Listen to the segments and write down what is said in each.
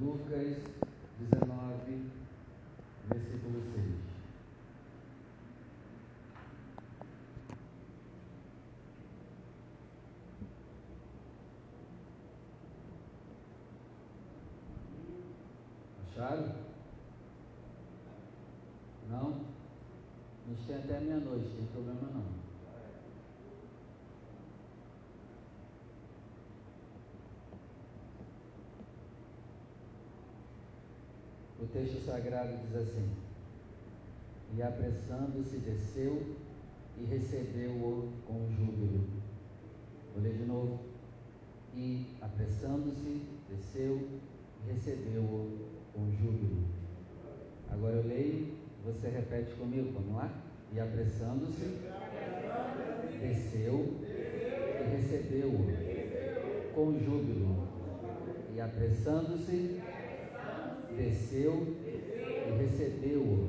Lucas 19, versículo 6. Acharam? Não? Gente tem até meia-noite, tem problema não. O texto sagrado diz assim: E apressando-se, desceu e recebeu-o com júbilo. Vou ler de novo. E apressando-se, desceu e recebeu-o com júbilo. Agora eu leio, você repete comigo, vamos lá? E apressando-se, desceu e recebeu-o com júbilo. E apressando-se, desceu e recebeu-o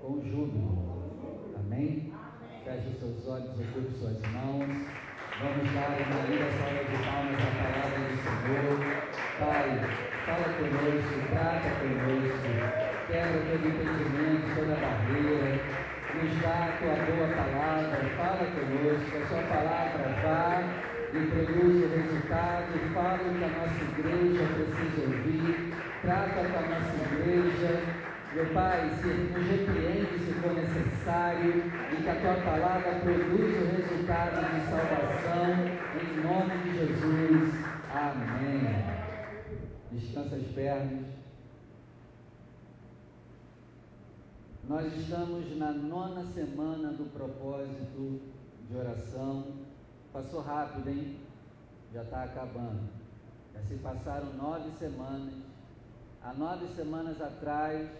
com júbilo. Amém? Feche os seus olhos, ocupe suas mãos. Vamos dar uma linda salva de palmas à palavra do Senhor. Pai, fala conosco, trata conosco, quebra todo impedimento, toda barreira. Nos dá a tua boa palavra, fala conosco, a sua palavra vá e produz o resultado, fala o que a nossa igreja precisa ouvir, trata com a nossa igreja, meu Pai, se nos repreende se for necessário e que a tua palavra produza o resultado de salvação, em nome de Jesus. Amém. Descansa as pernas. Nós estamos na nona semana do propósito de oração Passou rápido, hein? Já está acabando. Já se passaram nove semanas. Há nove semanas atrás,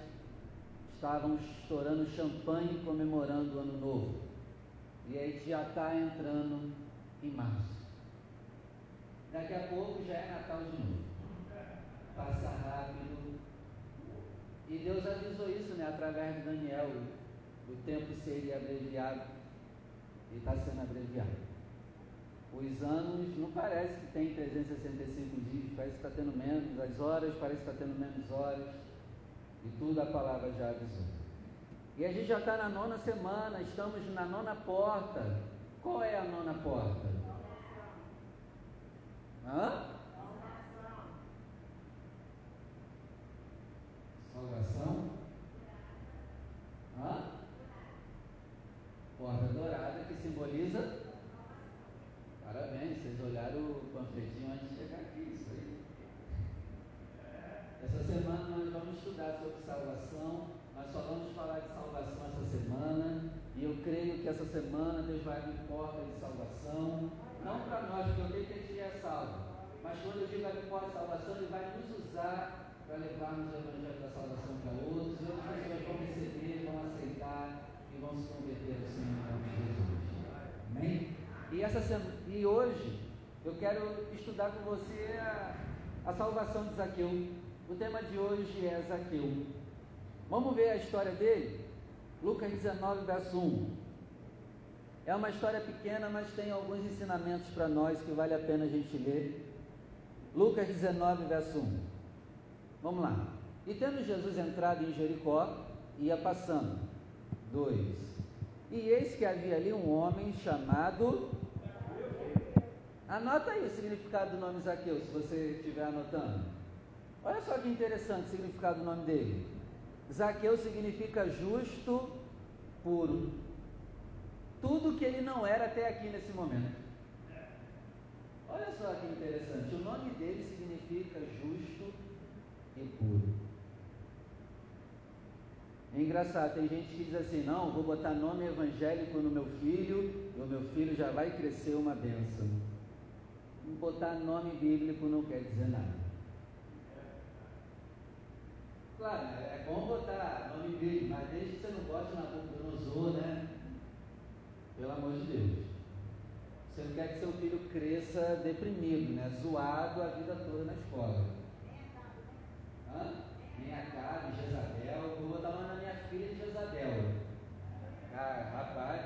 estávamos estourando champanhe comemorando o ano novo. E aí já está entrando em março. Daqui a pouco já é Natal de novo. Passa rápido. E Deus avisou isso, né? Através de Daniel. O tempo seria abreviado. E está sendo abreviado. Os anos não parece que tem 365 dias, parece que está tendo menos, as horas parece que está tendo menos horas, e tudo a palavra já avisou. E a gente já está na nona semana, estamos na nona porta. Qual é a nona porta? Hã? Salvação? Hã? Porta dourada que simboliza Parabéns, vocês olharam o panfletinho antes de chegar aqui, isso aí. Essa semana nós vamos estudar sobre salvação, nós só vamos falar de salvação essa semana, e eu creio que essa semana Deus vai abrir porta de salvação, não para nós, porque eu creio que a gente já é salvo, mas quando eu digo abrir porta de salvação, Ele vai nos usar para levarmos o Evangelho da salvação para outros, e outras pessoas vão receber, vão aceitar e vão se converter ao Senhor em nome de Jesus. Amém? E, essa, e hoje eu quero estudar com você a, a salvação de Zaqueu. O tema de hoje é Zaqueu. Vamos ver a história dele? Lucas 19, verso 1. É uma história pequena, mas tem alguns ensinamentos para nós que vale a pena a gente ler. Lucas 19, verso 1. Vamos lá. E tendo Jesus entrado em Jericó, ia passando. 2. E eis que havia ali um homem chamado. Anota aí o significado do nome Zaqueu, se você estiver anotando. Olha só que interessante o significado do nome dele. Zaqueu significa justo, puro. Tudo que ele não era até aqui nesse momento. Olha só que interessante. O nome dele significa justo e puro. É engraçado, tem gente que diz assim: não, vou botar nome evangélico no meu filho e o meu filho já vai crescer uma bênção. Botar nome bíblico não quer dizer nada. Claro, é bom botar nome bíblico, mas desde que você não bote na Nabucodonosor, né? Pelo amor de Deus. Você não quer que seu filho cresça deprimido, né? Zoado a vida toda na escola. Hã? nem Acabe, Jezabel, vou botar nome da minha filha Jezabel. Cara, rapaz,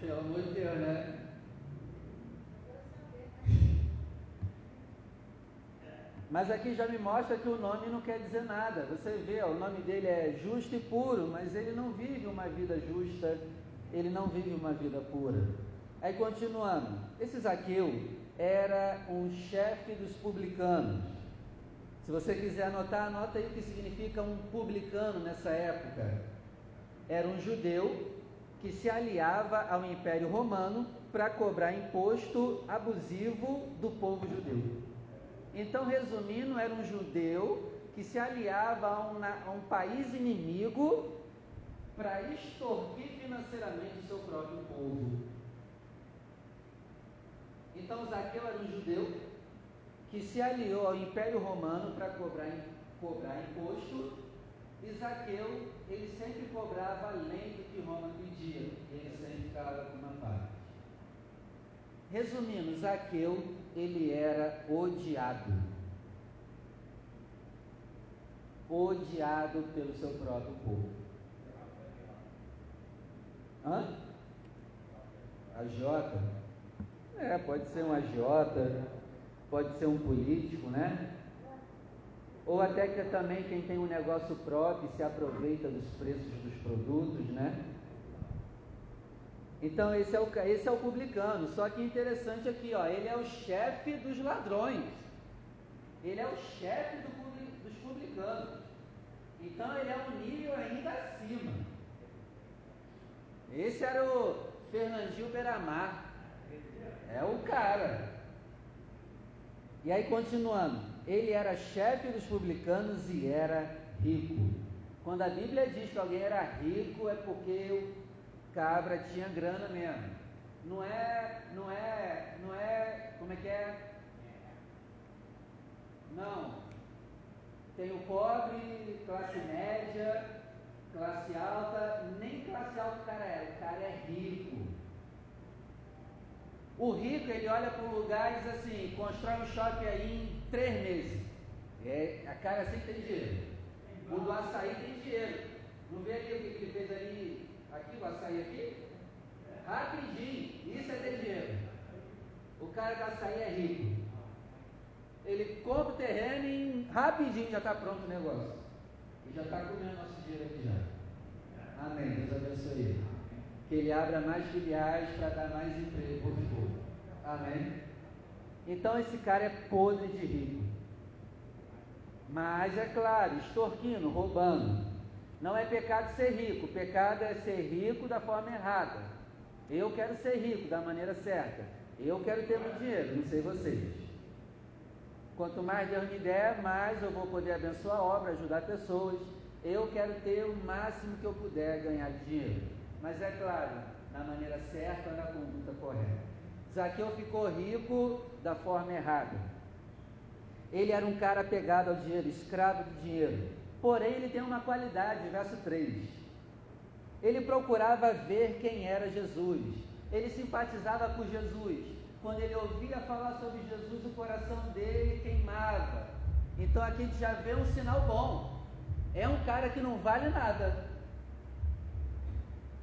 pelo amor de Deus, né? Mas aqui já me mostra que o nome não quer dizer nada. Você vê, ó, o nome dele é justo e puro, mas ele não vive uma vida justa, ele não vive uma vida pura. Aí continuando, esse Zaqueu era um chefe dos publicanos. Se você quiser anotar, anota aí o que significa um publicano nessa época. Era um judeu que se aliava ao Império Romano para cobrar imposto abusivo do povo judeu. Então, resumindo, era um judeu que se aliava a um, a um país inimigo para extorquir financeiramente o seu próprio povo. Então, Zaqueu era um judeu que se aliou ao Império Romano para cobrar, cobrar imposto. E Zaqueu, ele sempre cobrava além do que Roma pedia, e ele sempre ficava com uma parte. Resumindo, Zaqueu, ele era odiado. Odiado pelo seu próprio povo. Hã? A Jota? É, pode ser um agiota, pode ser um político, né? Ou até que também quem tem um negócio próprio se aproveita dos preços dos produtos, né? Então esse é o, esse é o publicano. Só que interessante aqui, ó, ele é o chefe dos ladrões. Ele é o chefe do, dos publicanos. Então ele é um nível ainda acima. Esse era o Fernandinho Beramar. É o cara. E aí continuando, ele era chefe dos publicanos e era rico. Quando a Bíblia diz que alguém era rico, é porque cabra tinha grana mesmo. Não é, não é, não é, como é que é? Não. Tem o pobre, classe média, classe alta, nem classe alta o cara é, o cara é rico. O rico, ele olha para um lugar e diz assim, constrói um shopping aí em três meses. É, a cara sempre tem dinheiro. O do açaí tem dinheiro. Não vê ali o que ele fez ali, aqui, o açaí aqui? Rapidinho, isso é ter dinheiro. O cara do açaí é rico. Ele compra o terreno e rapidinho já está pronto o negócio. E já está comendo nosso dinheiro aqui já. Amém. Deus abençoe que ele abra mais filiais para dar mais emprego para o. Amém? Então esse cara é podre de rico. Mas é claro, extorquindo, roubando. Não é pecado ser rico, pecado é ser rico da forma errada. Eu quero ser rico da maneira certa. Eu quero ter muito dinheiro, não sei vocês. Quanto mais Deus me der, mais eu vou poder abençoar a obra, ajudar pessoas. Eu quero ter o máximo que eu puder ganhar de dinheiro mas é claro, na maneira certa, na conduta correta. Zaqueu ficou rico da forma errada. Ele era um cara apegado ao dinheiro, escravo do dinheiro. Porém, ele tem uma qualidade, verso 3. Ele procurava ver quem era Jesus. Ele simpatizava com Jesus. Quando ele ouvia falar sobre Jesus, o coração dele queimava. Então aqui a gente já vê um sinal bom. É um cara que não vale nada,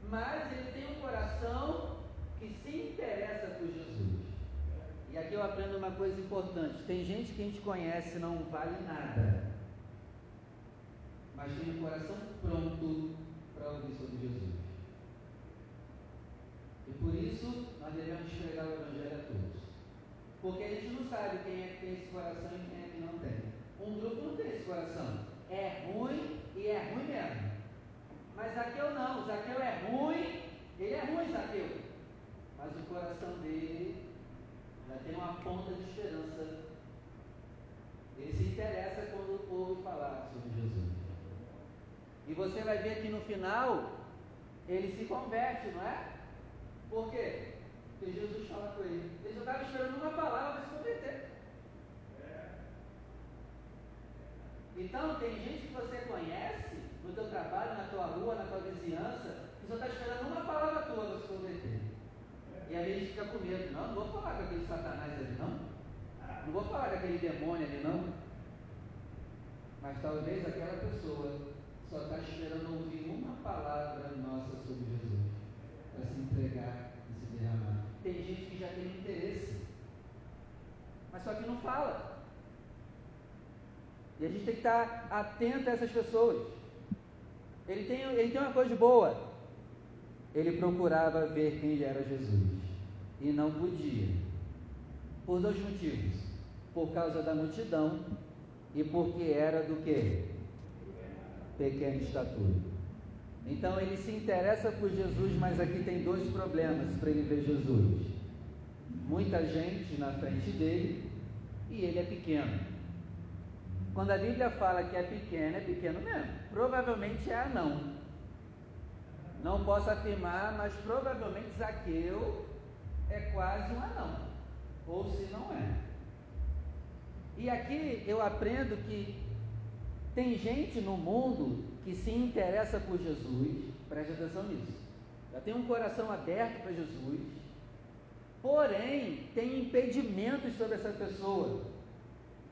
mas ele tem um coração que se interessa por Jesus. E aqui eu aprendo uma coisa importante: tem gente que a gente conhece não vale nada, mas tem um coração pronto para ouvir sobre Jesus. E por isso nós devemos pregar o Evangelho a todos. Porque a gente não sabe quem é que tem esse coração e quem é que não tem. Um grupo não tem esse coração. É ruim e é ruim mesmo. Mas Zaqueu não, Zaqueu é ruim, ele é ruim, Zaqueu. Mas o coração dele já tem uma ponta de esperança. Ele se interessa quando o povo falar sobre Jesus. E você vai ver que no final ele se converte, não é? Por quê? Porque Jesus fala com ele. Ele só estava esperando uma palavra para se converter. Então, tem gente que você conhece no teu trabalho, na tua rua, na tua vizinhança, que só está esperando uma palavra tua para se converter. E aí a gente fica com medo. Não, não vou falar com aquele satanás ali, não. Não vou falar com aquele demônio ali, não. Mas talvez aquela pessoa só está esperando ouvir uma palavra nossa sobre Jesus para se entregar e se derramar. Tem gente que já tem interesse, mas só que não fala. E a gente tem que estar atento a essas pessoas. Ele tem, ele tem uma coisa boa. Ele procurava ver quem era Jesus. E não podia. Por dois motivos. Por causa da multidão e porque era do que? Pequena estatura. Então ele se interessa por Jesus, mas aqui tem dois problemas para ele ver Jesus. Muita gente na frente dele e ele é pequeno. Quando a Bíblia fala que é pequeno, é pequeno mesmo. Provavelmente é anão. Não posso afirmar, mas provavelmente Zaqueu é quase um anão. Ou se não é. E aqui eu aprendo que tem gente no mundo que se interessa por Jesus, preste atenção nisso. Já tem um coração aberto para Jesus, porém tem impedimentos sobre essa pessoa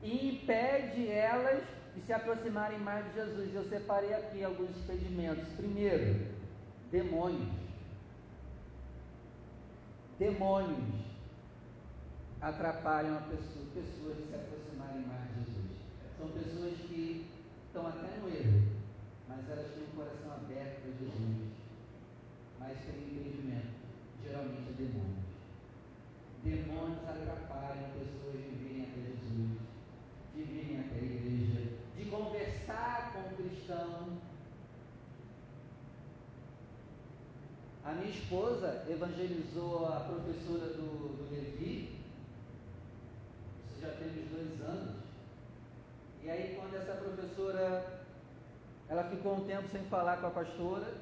e impede elas de se aproximarem mais de Jesus. Eu separei aqui alguns impedimentos. Primeiro, demônios. Demônios atrapalham a pessoa, pessoas de se aproximarem mais de Jesus. São pessoas que estão até no erro, mas elas têm o coração aberto para Jesus, mas têm impedimento, geralmente demônios. Demônios atrapalham pessoas de virem até Jesus, de virem até a igreja, de conversar com o cristão. A minha esposa evangelizou a professora do, do Levi, isso já tem uns dois anos, e aí, quando essa professora, ela ficou um tempo sem falar com a pastora,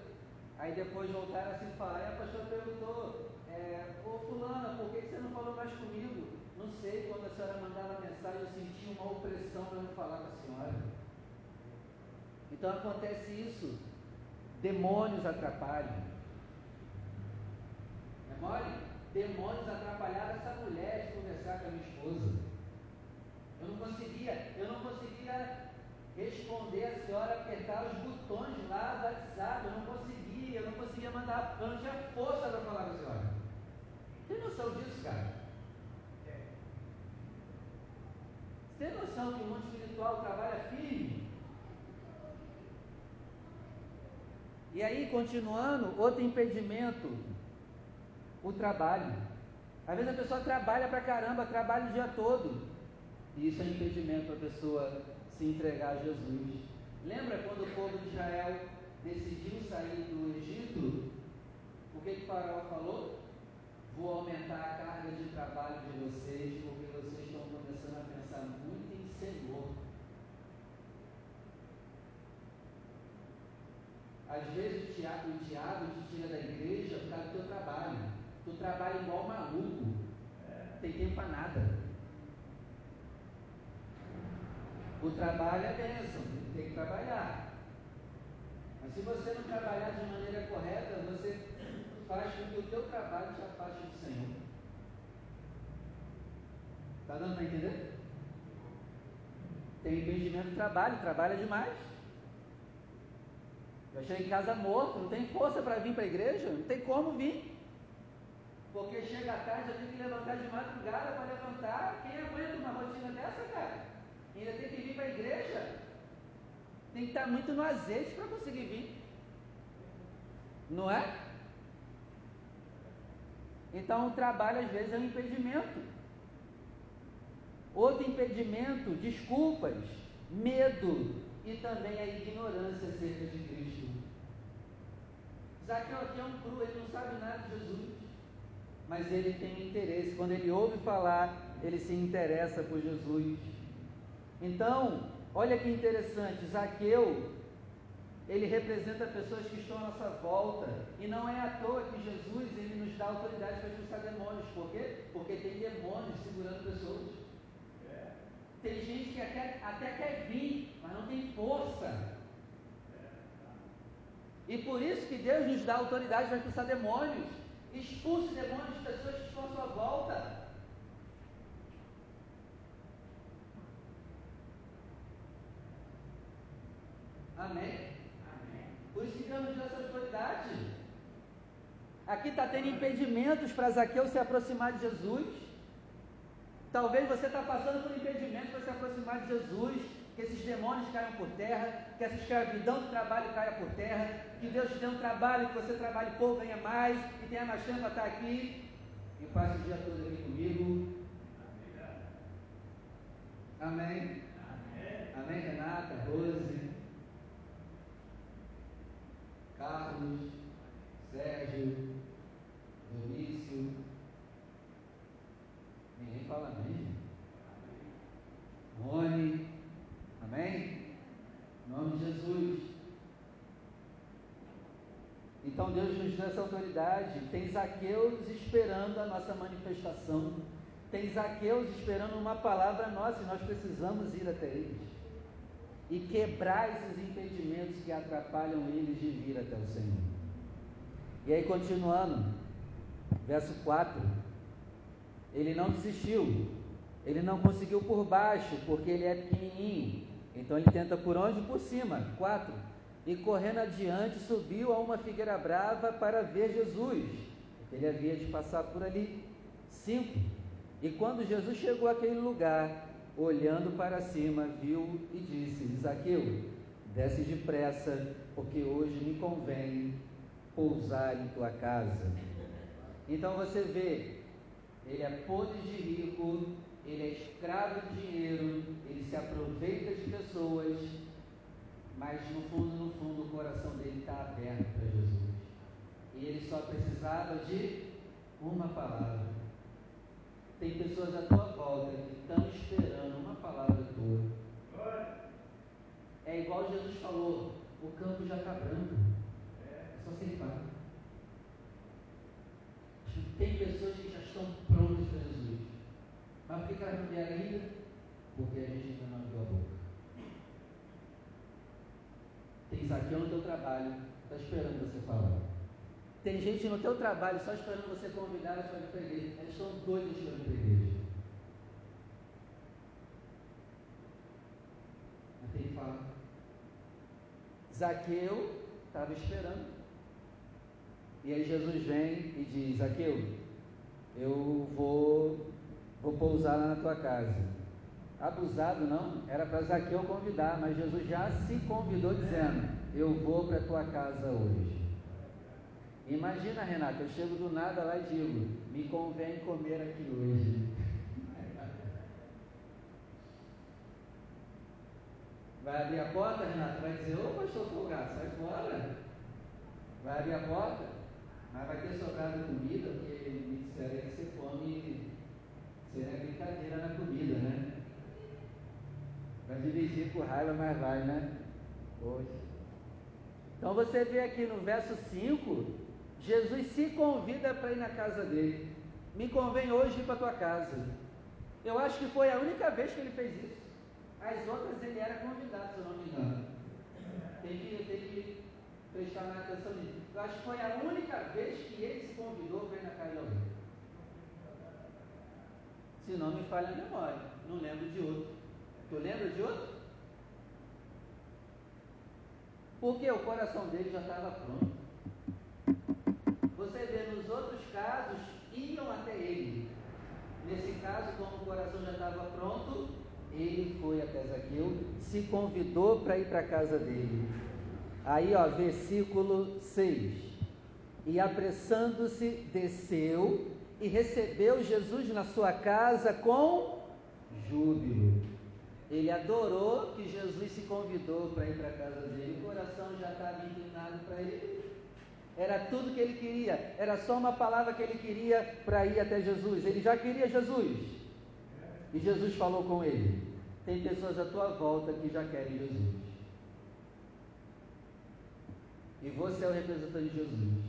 aí depois voltaram a se falar, e a pastora perguntou, é, ô fulana, por que você não falou mais comigo? Não sei, quando a senhora mandava mensagem, eu senti uma opressão para não falar com a senhora. Então acontece isso, demônios atrapalham. É mole? Demônios atrapalharam essa mulher de conversar com a minha esposa. Eu não conseguia, eu não conseguia responder a senhora, apertar os botões lá do WhatsApp, eu não conseguia, eu não conseguia mandar, eu não tinha força para falar com a senhora. Tem noção disso, cara? Tem noção que o mundo espiritual trabalha firme? E aí, continuando, outro impedimento, o trabalho. Às vezes a pessoa trabalha pra caramba, trabalha o dia todo. E isso é impedimento para a pessoa se entregar a Jesus. Lembra quando o povo de Israel decidiu sair do Egito? O que, que Faraó falou? Vou aumentar a carga de trabalho de vocês, porque vocês estão começando a pensar muito em Senhor. Às vezes o diabo, o diabo te tira da igreja por causa do teu trabalho. Tu trabalha igual maluco. É. Tem tempo para nada. O trabalho é bênção, tem que trabalhar. Mas se você não trabalhar de maneira correta, você faz com que o teu trabalho te afaste do Senhor. Está dando para entender? Tem impedimento do trabalho, trabalha demais. Eu chego em casa morto, não tem força para vir para a igreja, não tem como vir. Porque chega tarde, eu tenho que levantar de madrugada para levantar. Quem aguenta uma rotina dessa, cara? ainda tem que vir para a igreja. Tem que estar muito no azeite para conseguir vir. Não é? Então o trabalho às vezes é um impedimento. Outro impedimento, desculpas, medo e também a ignorância acerca de Cristo. Zaqueu aqui é um cru, ele não sabe nada de Jesus, mas ele tem interesse. Quando ele ouve falar, ele se interessa por Jesus. Então, olha que interessante, Zaqueu, ele representa pessoas que estão à nossa volta, e não é à toa que Jesus ele nos dá autoridade para expulsar demônios, por quê? Porque tem demônios segurando pessoas. Tem gente que até, até quer vir, mas não tem força. E por isso que Deus nos dá autoridade para expulsar demônios. Expulse demônios de pessoas que estão à sua volta. Amém? Por isso que Deus nos deu essa autoridade. Aqui está tendo impedimentos para Zaqueu se aproximar de Jesus. Talvez você está passando por impedimentos para se aproximar de Jesus. que esses demônios caiam por terra, que essa escravidão do trabalho caia por terra, que Deus te dê um trabalho, que você trabalhe pouco, ganhe mais, e tenha mais tempo para estar aqui e passe o dia todo aqui comigo. Amém? Amém, Amém Renata, Rose, Carlos, Sérgio, Dionísio. Ninguém fala amém. Rony, amém? Em nome de Jesus. Então Deus nos deu essa autoridade. Tem Zaqueus esperando a nossa manifestação. Tem Zaqueus esperando uma palavra nossa e nós precisamos ir até eles. E quebrar esses impedimentos que atrapalham eles de vir até o Senhor. E aí, continuando, verso 4. Ele não desistiu, ele não conseguiu por baixo, porque ele é pequenininho. Então ele tenta por onde? Por cima. 4 e correndo adiante subiu a uma figueira brava para ver Jesus, ele havia de passar por ali. 5. E quando Jesus chegou àquele lugar, olhando para cima, viu e disse: Zaqueu, desce depressa, porque hoje me convém pousar em tua casa. Então você vê, ele é podre de rico, ele é escravo de dinheiro, ele se aproveita de pessoas, mas no fundo, no fundo, o coração dele está aberto para Jesus. E ele só precisava de uma palavra. Tem pessoas à tua volta que estão esperando uma palavra tua. É igual Jesus falou: o campo já está branco. É só aceitar. Tem pessoas que já estão prontas para Jesus. Mas por que elas não vieram ainda? Porque a gente ainda não abriu a boca. Tem Zaqueu no teu trabalho, está esperando você falar. Tem gente no teu trabalho só esperando você convidar para ir para a igreja. Elas estão doidas para ir para a igreja. Mas tem que falar. Zaqueu estava esperando. E aí Jesus vem e diz, Zaqueu, eu vou, vou pousar lá na tua casa abusado, não. Era para Zaqueu convidar, mas Jesus já se convidou dizendo: Eu vou para a tua casa hoje. Imagina, Renata, eu chego do nada lá e digo: Me convém comer aqui hoje. Vai abrir a porta, Renata? Vai dizer: Ô pastor folgado, sai fora. Vai abrir a porta, mas vai ter sobrado comida, porque me disseram que você come. Seria brincadeira na comida, né? Vai dividir com raiva, mas vai, né? Poxa. Então você vê aqui no verso 5, Jesus se convida para ir na casa dele. Me convém hoje ir para tua casa. Eu acho que foi a única vez que ele fez isso. As outras ele era convidado, se eu não me engano. Tem que, tem que prestar mais atenção nisso. Eu acho que foi a única vez que ele se convidou para ir na casa de alguém. Se não me falha a memória, não lembro de outro. Tu lembra de outro? Porque o coração dele já estava pronto. Você vê, nos outros casos, iam até ele. Nesse caso, como o coração já estava pronto, ele foi até Zaqueu, se convidou para ir para a casa dele. Aí, ó, versículo 6. E apressando-se, desceu e recebeu Jesus na sua casa com júbilo. Ele adorou que Jesus se convidou para ir para a casa dele. O coração já estava inclinado para ele. Era tudo que ele queria. Era só uma palavra que ele queria para ir até Jesus. Ele já queria Jesus. E Jesus falou com ele: Tem pessoas à tua volta que já querem Jesus. E você é o representante de Jesus.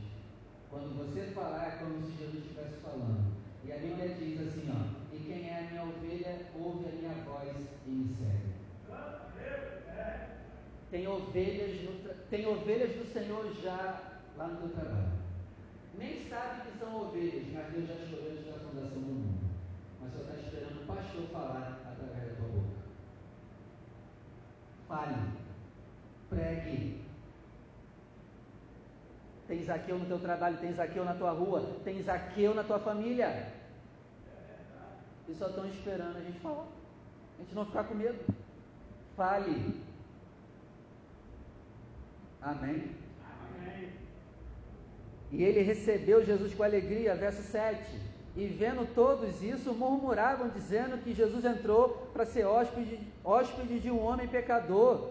Quando você falar, é como se Jesus estivesse falando. E a Bíblia diz assim, ó, e quem é a minha ovelha, ouve a minha voz e me segue. Tem ovelhas, no, tem ovelhas do Senhor já lá no teu trabalho. Nem sabe que são ovelhas, mas Deus já escolheu antes da fundação do mundo. Mas só está esperando o pastor falar através da tua boca. Fale, pregue, tem Zaqueu no teu trabalho, tem Zaqueu na tua rua, tem Zaqueu na tua família. E só estão esperando a gente falar. A gente não ficar com medo. fale. Amém? Amém. E ele recebeu Jesus com alegria, verso 7. E vendo todos isso, murmuravam, dizendo que Jesus entrou para ser hóspede, hóspede de um homem pecador.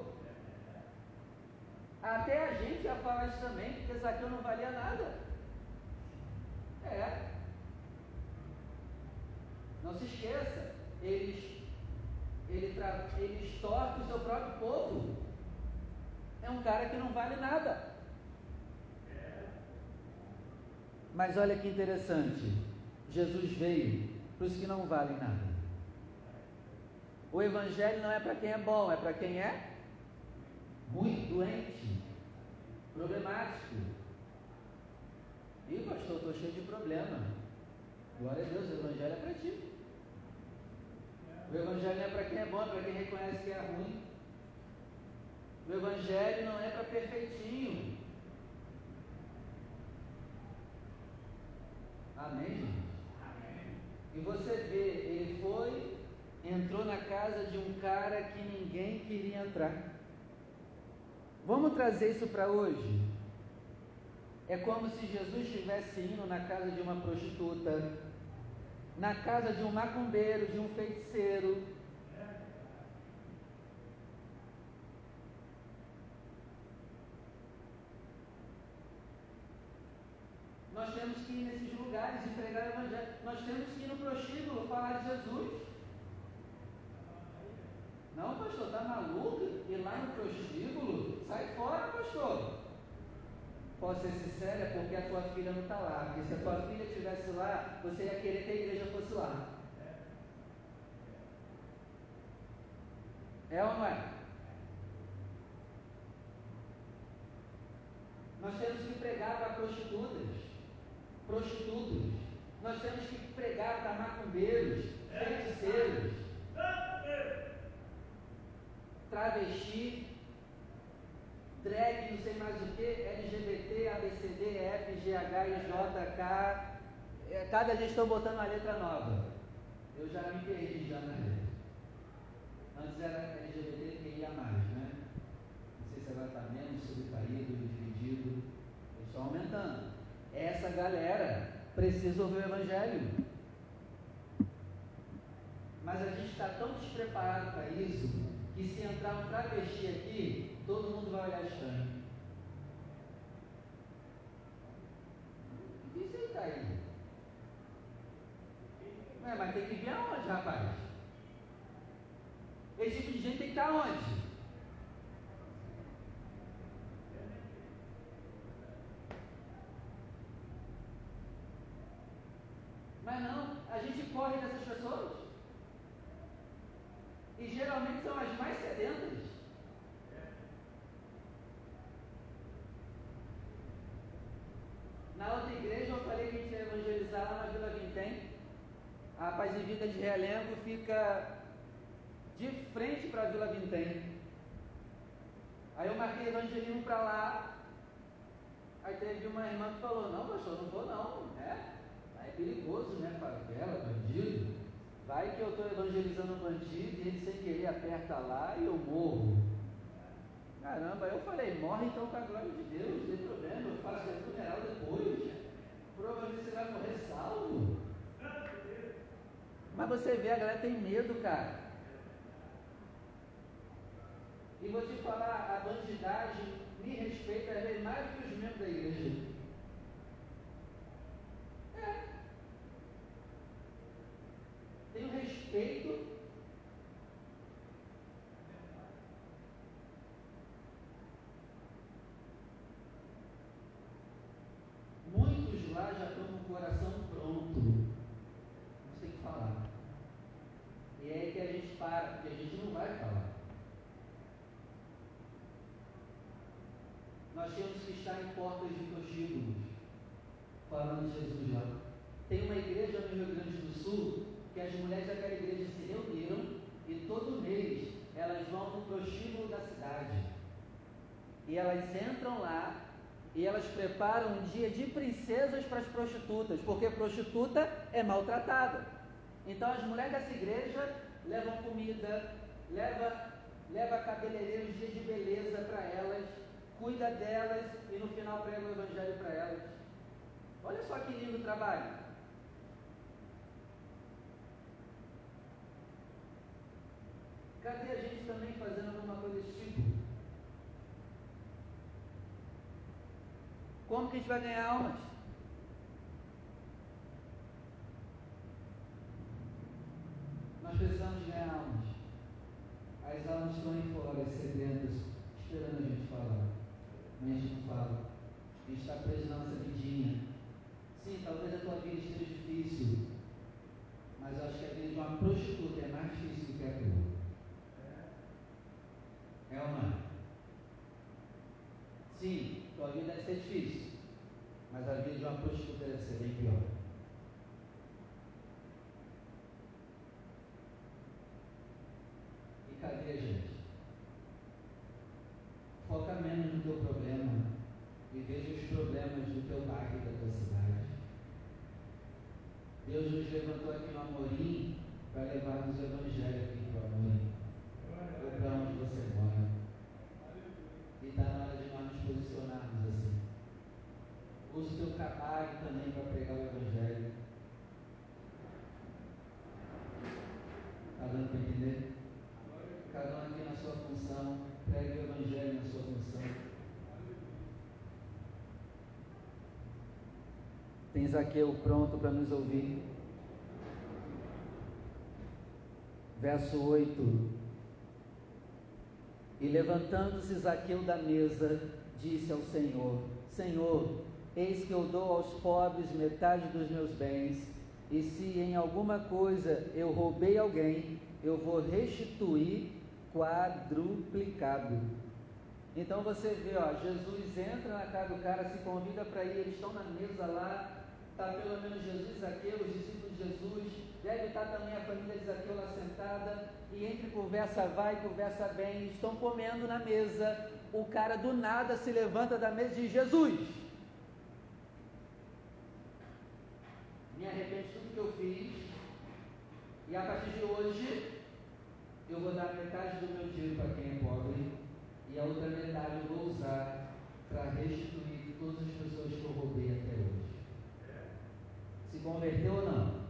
Até a gente ia falar isso também, porque Zaqueu não valia nada. É. Não se esqueça, eles, ele, ele extorque o seu próprio povo. É um cara que não vale nada. Mas olha que interessante, Jesus veio para os que não valem nada. O Evangelho não é para quem é bom, é para quem é ruim, doente, problemático. E pastor, estou cheio de problema. Glória a Deus, o Evangelho é para ti. O Evangelho não é para quem é bom, é para quem reconhece que é ruim. O Evangelho não é para perfeitinho. Amém? Amém. E você vê, ele foi, entrou na casa de um cara que ninguém queria entrar. Vamos trazer isso para hoje? É como se Jesus estivesse indo na casa de uma prostituta, na casa de um macumbeiro, de um feiticeiro. Nós temos que ir nesses lugares e pregar o Evangelho. Nós temos que ir no prostíbulo falar de Jesus. Não, pastor, está maluco? Ir lá no prostíbulo? Sai fora, pastor. Posso ser sincero, é porque a tua filha não está lá. Porque se a tua filha estivesse lá, você ia querer que a igreja fosse lá. É ou não é? Nós temos que pregar para prostitutas, prostitutos. Nós temos que pregar para macumbeiros, feiticeiros travesti, drag, não sei mais o que, LGBT, ABCD, F, GH, IJK. É, cada dia estão botando uma letra nova. Eu já me perdi já na letra. Antes era LGBT que ia mais, né? Não sei se agora está menos subtraído, dividido. Estão aumentando. Essa galera precisa ouvir o Evangelho. Mas a gente está tão despreparado para isso que se entrar um travesti aqui, todo mundo vai olhar estranho. Que você está aí? É, mas tem que vir aonde, rapaz? Esse tipo de gente tem que estar onde? Mas não, a gente corre dessas pessoas. E geralmente são as mais sedentas. Na outra igreja eu falei que a gente ia evangelizar lá na Vila Vintém. A Paz e Vida de Realengo fica de frente para a Vila Vintém. Aí eu marquei evangelismo para lá. Aí teve uma irmã que falou, não pastor, não vou não. É, é perigoso, né? Favela, bandido. Vai que eu estou evangelizando um bandido e ele sem querer aperta lá e eu morro. Caramba, eu falei, morre então com a glória de Deus, não tem problema, eu faço o funeral depois. Provavelmente você vai morrer salvo. Mas você vê, a galera tem medo, cara. E vou te falar, a bandidagem me respeita vezes mais do que os membros da igreja. É. Tenho respeito Muitos lá já estão com o coração pronto. Não sei o que falar. E é aí que a gente para, porque a gente não vai falar. Estar em portas de prostíbulos, falando de Jesus lá. Tem uma igreja no Rio Grande do Sul que as mulheres daquela igreja se reuniram e todo mês elas vão no prostíbulo da cidade. E elas entram lá e elas preparam um dia de princesas para as prostitutas, porque prostituta é maltratada. Então as mulheres dessa igreja levam comida, levam leva a cabeleireiro os dias de beleza para elas, cuida delas e no final prega o evangelho para elas. Olha só que lindo trabalho. Cadê a gente também fazendo alguma coisa desse tipo? Como que a gente vai ganhar almas? Nós precisamos ganhar almas. As almas estão aí fora, sedentas, esperando a gente falar. Não fala. A gente está preso na nossa vidinha. Sim, talvez a tua vida esteja difícil. Mas eu acho que a vida de uma prostituta é mais difícil do que a tua. É ou é? Sim, tua vida deve ser difícil. Mas a vida de uma prostituta deve ser bem pior. E cadê a gente? Foca menos no teu problema e veja os problemas do teu bairro e da tua cidade. Deus nos levantou aqui no Amorim para levarmos o Evangelho aqui para o Amorim. Ou para onde você mora. E está na hora de nós nos posicionarmos assim. Use o teu trabalho também para pregar o Evangelho. Está dando para entender? Cada um aqui na sua função, pregue o Evangelho na sua função. Tem Zaqueu pronto para nos ouvir. Verso 8. E levantando-se Zaqueu da mesa, disse ao Senhor: Senhor, eis que eu dou aos pobres metade dos meus bens, e se em alguma coisa eu roubei alguém, eu vou restituir quadruplicado. Então você vê, ó, Jesus entra na casa do cara, se convida para ir, eles estão na mesa lá, está pelo menos Jesus, Zaqueu, os discípulos de Jesus, deve estar também a família de Zaqueu lá sentada, e entre conversa vai, conversa vem, estão comendo na mesa, o cara do nada se levanta da mesa e diz, Jesus, me arrependo de tudo que eu fiz, e a partir de hoje, eu vou dar metade do meu dinheiro para quem é pobre, e a outra metade eu vou usar para restituir todas as pessoas que eu roubei até hoje. Se converteu ou não?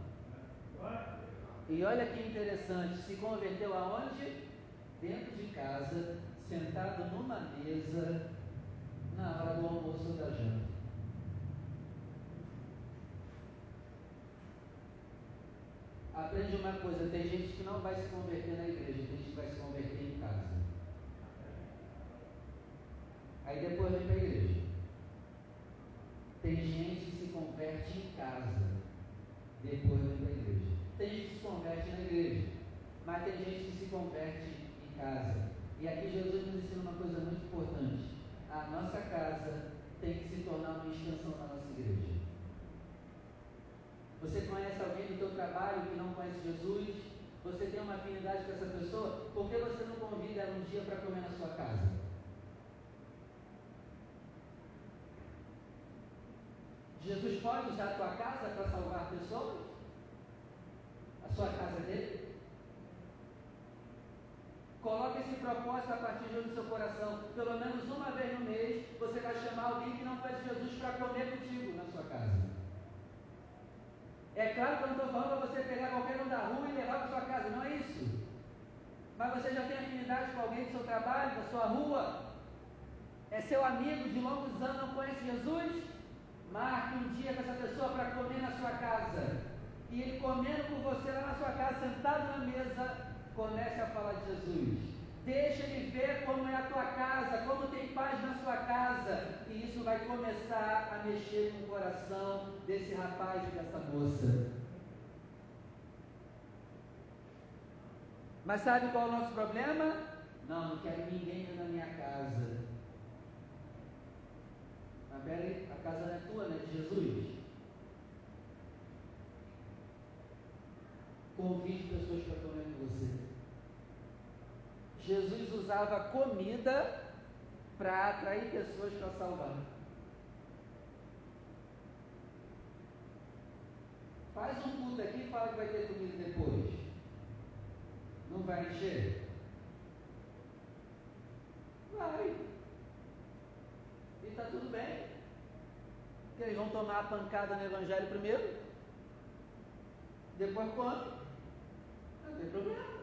E olha que interessante, se converteu aonde? Dentro de casa, sentado numa mesa, na hora do almoço ou da janta. Aprende uma coisa, tem gente que não vai se converter na igreja, tem gente que vai se converter em casa. Aí depois vem para a igreja. Tem gente que se converte em casa, depois vem para a igreja. Tem gente que se converte na igreja, mas tem gente que se converte em casa. E aqui Jesus nos ensina uma coisa muito importante. A nossa casa tem que se tornar uma extensão da nossa igreja. Você conhece alguém do teu trabalho que não conhece Jesus? Você tem uma afinidade com essa pessoa? Por que você não convida ela um dia para comer na sua casa? Jesus pode usar a tua casa para salvar pessoas? A sua casa é dele? Coloque esse propósito a partir de hoje no seu coração. Pelo menos uma vez no mês você vai chamar alguém que não faz Jesus para comer contigo na sua casa. É claro que eu não estou falando para você pegar qualquer um da rua e levar para sua casa, não é isso. Mas você já tem afinidade com alguém do seu trabalho, da sua rua? É seu amigo de longos anos, não conhece Jesus? Marque um dia com essa pessoa para comer na sua casa. E ele comendo com você lá na sua casa, sentado na mesa, comece a falar de Jesus. Deixa ele ver como é a tua casa, como tem paz na sua casa. E isso vai começar a mexer com o coração desse rapaz e dessa moça. Mas sabe qual é o nosso problema? Não, não quero ninguém na minha casa. A, Bela, a casa não é tua, não é de Jesus. Convide pessoas para comer com você. Jesus usava comida para atrair pessoas para salvar. Faz um culto aqui e fala que vai ter comida depois. Não vai encher? Eles vão tomar a pancada no Evangelho primeiro, depois come. Não tem problema.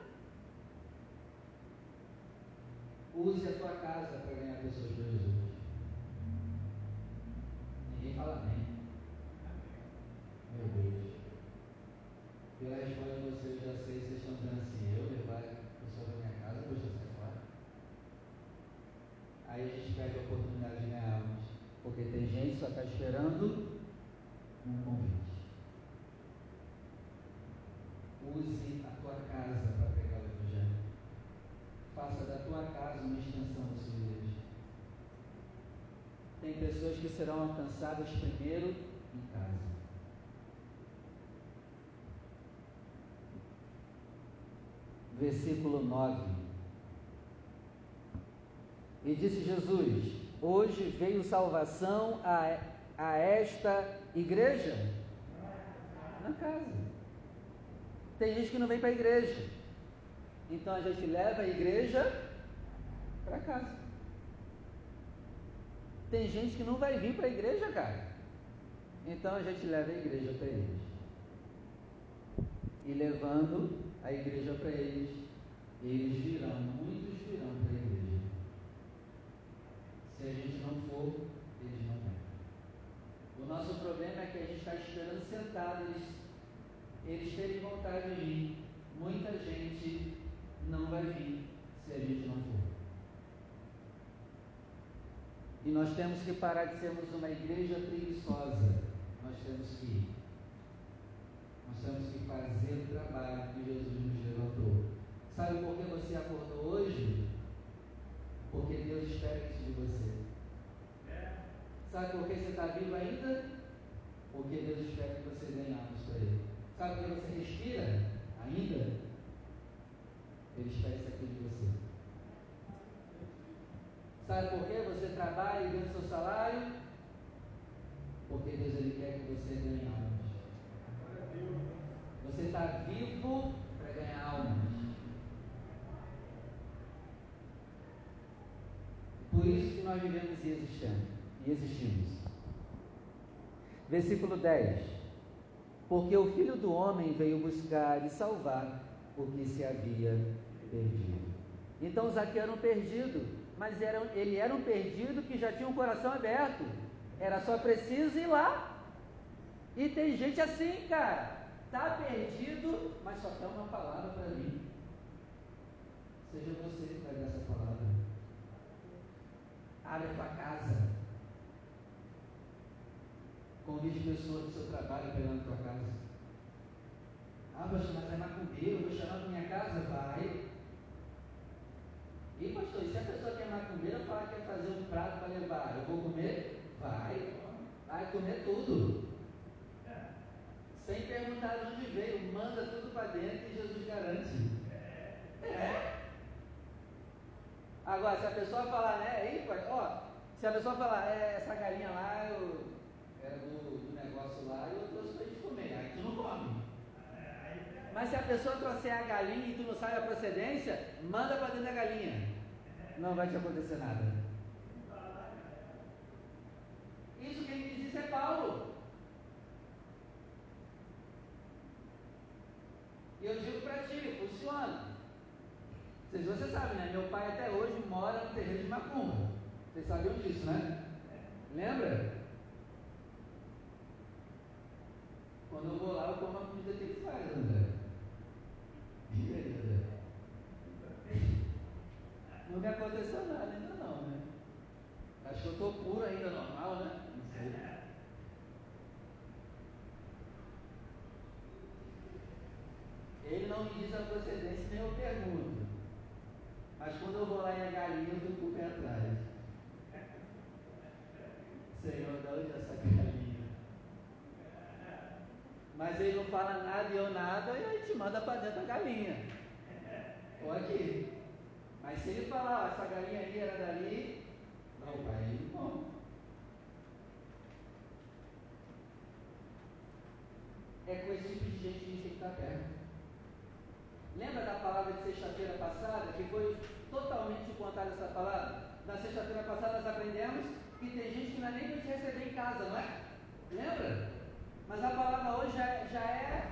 Use a tua casa para ganhar pessoas para Jesus. Ninguém fala amém. Meu Deus. Pela resposta de vocês, já sei, vocês estão dizendo assim, eu levar a pessoa para minha casa, depois você sai fora. Aí a gente perde a oportunidade de ganhar almas. Porque tem gente que só está esperando um convite. Use a tua casa para pregar o Evangelho. Faça da tua casa uma extensão da sua igreja. Tem pessoas que serão alcançadas primeiro em casa. Versículo 9. E disse Jesus: Hoje veio salvação a, a esta igreja? Na casa. Tem gente que não vem para a igreja. Então a gente leva a igreja para casa. Tem gente que não vai vir para a igreja, cara. Então a gente leva a igreja para eles. E levando a igreja para eles, eles virão, muitos virão para igreja. Se a gente não for, eles não vêm. O nosso problema é que a gente está esperando sentado eles eles terem vontade de vir. Muita gente não vai vir se a gente não for. E nós temos que parar de sermos uma igreja preguiçosa. Nós temos que ir. Nós temos que fazer o trabalho que Jesus nos levantou. Sabe por que você acordou hoje? Porque Deus espera isso de você. Sabe por que você está vivo ainda? Porque Deus espera que você ganhe almas para Ele. Sabe por que você respira ainda? Ele espera isso aqui de você. Sabe por que você trabalha e ganha o seu salário? Porque Deus ele quer que você ganhe almas. Você está vivo para ganhar almas. Por isso que nós vivemos e existimos. E existimos. Versículo 10 porque o filho do homem veio buscar e salvar o que se havia perdido. Então Zaqueu era um perdido, mas era, ele era um perdido que já tinha um coração aberto. Era só preciso ir lá. E tem gente assim, cara, tá perdido, mas só quer uma palavra para mim. Seja você que dar essa palavra. Abre a tua casa. Convide pessoas do seu trabalho para ir lá na tua casa. Ah, pastor, mas é macumbeiro, vou chamar para minha casa? Vai. E pastor, e se a pessoa que é macumbeira falar que quer fazer um prato para levar, eu vou comer? Vai. Vai comer tudo. Sem perguntar de onde veio, manda tudo para dentro e Jesus garante. É. Agora, se a pessoa falar, né, aí, ó, se a pessoa falar, é, essa galinha lá, eu era do, do negócio lá e eu trouxe para a gente comer. Aí tu não come. Mas se a pessoa trouxer a galinha e tu não sabe a procedência, manda para dentro da galinha. Não vai te acontecer nada. Isso quem diz isso é Paulo. E eu digo para ti, funciona. Vocês, você sabe, né? Meu pai até hoje mora no terreiro de Macumba. Vocês sabiam disso, né? Lembra? Quando eu vou lá, eu como a comida que ele faz, André. Diga aí, André. Não me aconteceu nada ainda não, né? Acho que eu estou puro ainda, normal, né? Não sei. Ele não me diz a procedência nem eu pergunto. Mas quando eu vou lá em a galinha, eu fico com o pé atrás. Senhor, dá onde essa galinha? Mas ele não fala nada e eu nada, e aí te manda para dentro da galinha. Ou aqui. Mas se ele falar, essa galinha aí era dali, não, pai, ele não. É com esse tipo de gente que a gente tem que estar perto. Lembra da palavra de sexta-feira passada, que foi totalmente contada essa palavra? Na sexta-feira passada nós aprendemos que tem gente que não é nem para te receber em casa, não é? Lembra? Mas a palavra hoje já, já é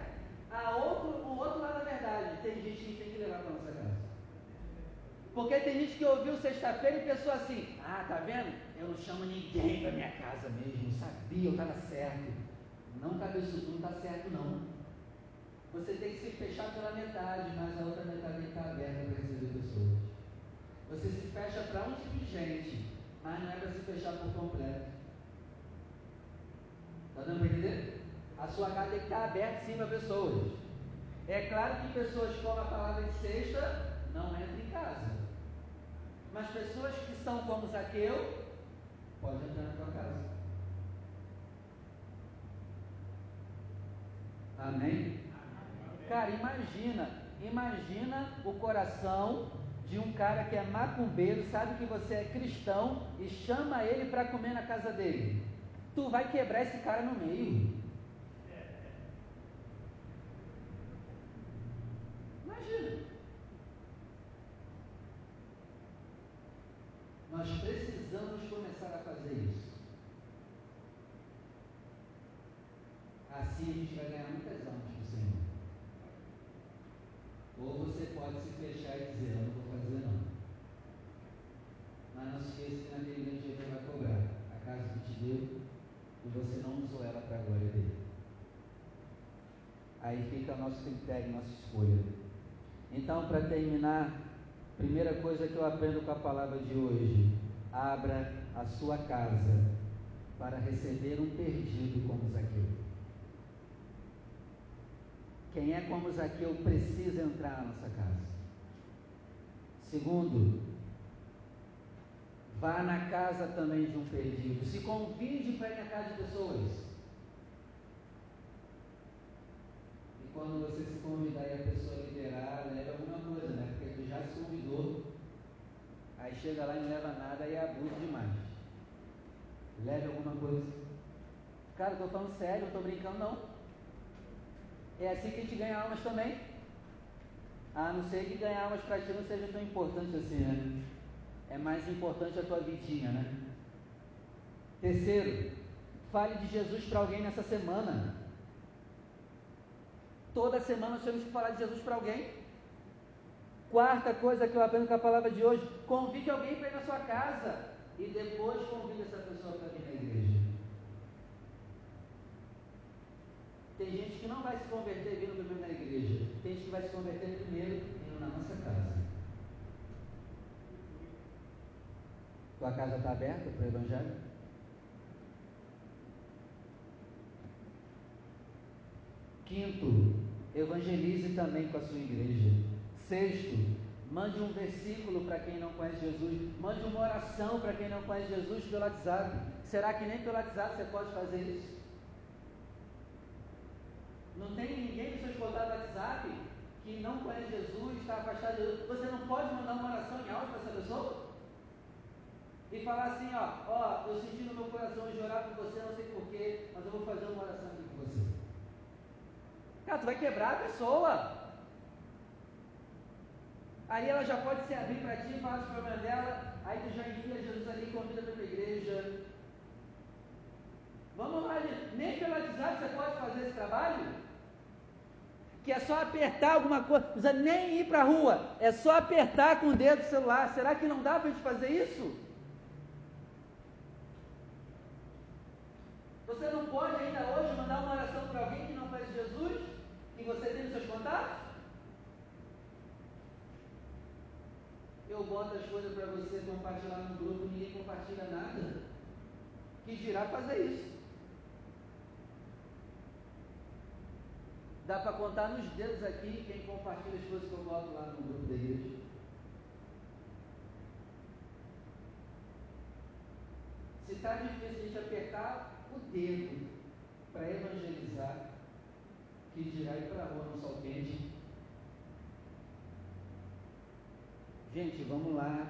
a outro, o outro lado da verdade. Tem gente que tem que levar para nossa casa. Porque tem gente que ouviu sexta-feira e pensou assim: ah, tá vendo? Eu não chamo ninguém para minha casa mesmo, sabia, eu estava certo. Não, cabeçudo, não está certo não. Você tem que se fechar pela metade, mas a outra metade tem que estar aberta para receber pessoas. Você se fecha para um tipo de gente, mas não é para se fechar por completo. Está dando para entender? A sua casa tem que estar aberta sim para pessoas. É claro que pessoas com a palavra de sexta não entram em casa. Mas pessoas que são como Zaqueu, pode entrar na tua casa. Amém? Cara, imagina, imagina o coração de um cara que é macumbeiro, sabe que você é cristão e chama ele para comer na casa dele. Tu vai quebrar esse cara no meio. Imagina. Nós precisamos começar a fazer isso. Assim a gente vai ganhar muitas almas para o Senhor. Ou você pode se fechar e dizer, eu não vou fazer não. Mas não se esqueça que naquele dia Deus vai cobrar a casa que te deu e você não usou ela para a glória dele. Aí fica o nosso critério, nossa escolha. Então, para terminar, Primeira coisa que eu aprendo com a palavra de hoje: abra a sua casa para receber um perdido como Zaqueu. Quem é como Zaqueu precisa entrar na nossa casa. Segundo, vá na casa também de um perdido. Se convide para ir na casa de pessoas. Quando você se convidar e a pessoa liberar, leva alguma coisa, né? Porque tu já se convidou, aí chega lá e não leva nada e é abuso demais. Leve alguma coisa. Cara, eu tô falando sério, não tô brincando não. É assim que a gente ganha almas também. A não ser que ganhar almas para ti não seja tão importante assim, né? É mais importante a tua vidinha, né? Terceiro, fale de Jesus para alguém nessa semana. Toda semana nós temos que falar de Jesus para alguém. Quarta coisa que eu aprendo com a palavra de hoje: convide alguém para ir na sua casa e depois convide essa pessoa para vir na igreja. Tem gente que não vai se converter vindo primeiro na igreja. Tem gente que vai se converter primeiro indo na nossa casa. Tua casa está aberta para o Evangelho? Quinto, evangelize também com a sua igreja. Sexto, mande um versículo para quem não conhece Jesus. Mande uma oração para quem não conhece Jesus pelo WhatsApp. Será que nem pelo WhatsApp você pode fazer isso? Não tem ninguém no seu contatos do WhatsApp que não conhece Jesus, está afastado de Jesus. Você não pode mandar uma oração em áudio para essa pessoa? E falar assim, ó, ó, eu senti no meu coração de orar por você, não sei porquê, mas eu vou fazer uma oração. Cara, tu vai quebrar a pessoa. Aí ela já pode se abrir para ti, fala os problemas dela, aí tu já enfia Jesus ali e convida para a igreja. Vamos lá, gente. Nem pelo WhatsApp você pode fazer esse trabalho? Que é só apertar alguma coisa, não precisa nem ir para a rua, é só apertar com o dedo do celular. Será que não dá para a gente fazer isso? Você não pode ainda hoje mandar uma oração para alguém que não conhece Jesus? que você tem nos seus contatos? Eu boto as coisas para você compartilhar no grupo, ninguém compartilha nada. Que dirá fazer isso? Dá para contar nos dedos aqui quem compartilha as coisas que eu boto lá no grupo da igreja. Se está difícil a gente apertar o dedo para evangelizar, que dirá ir para a rua no sol quente. Gente, vamos lá.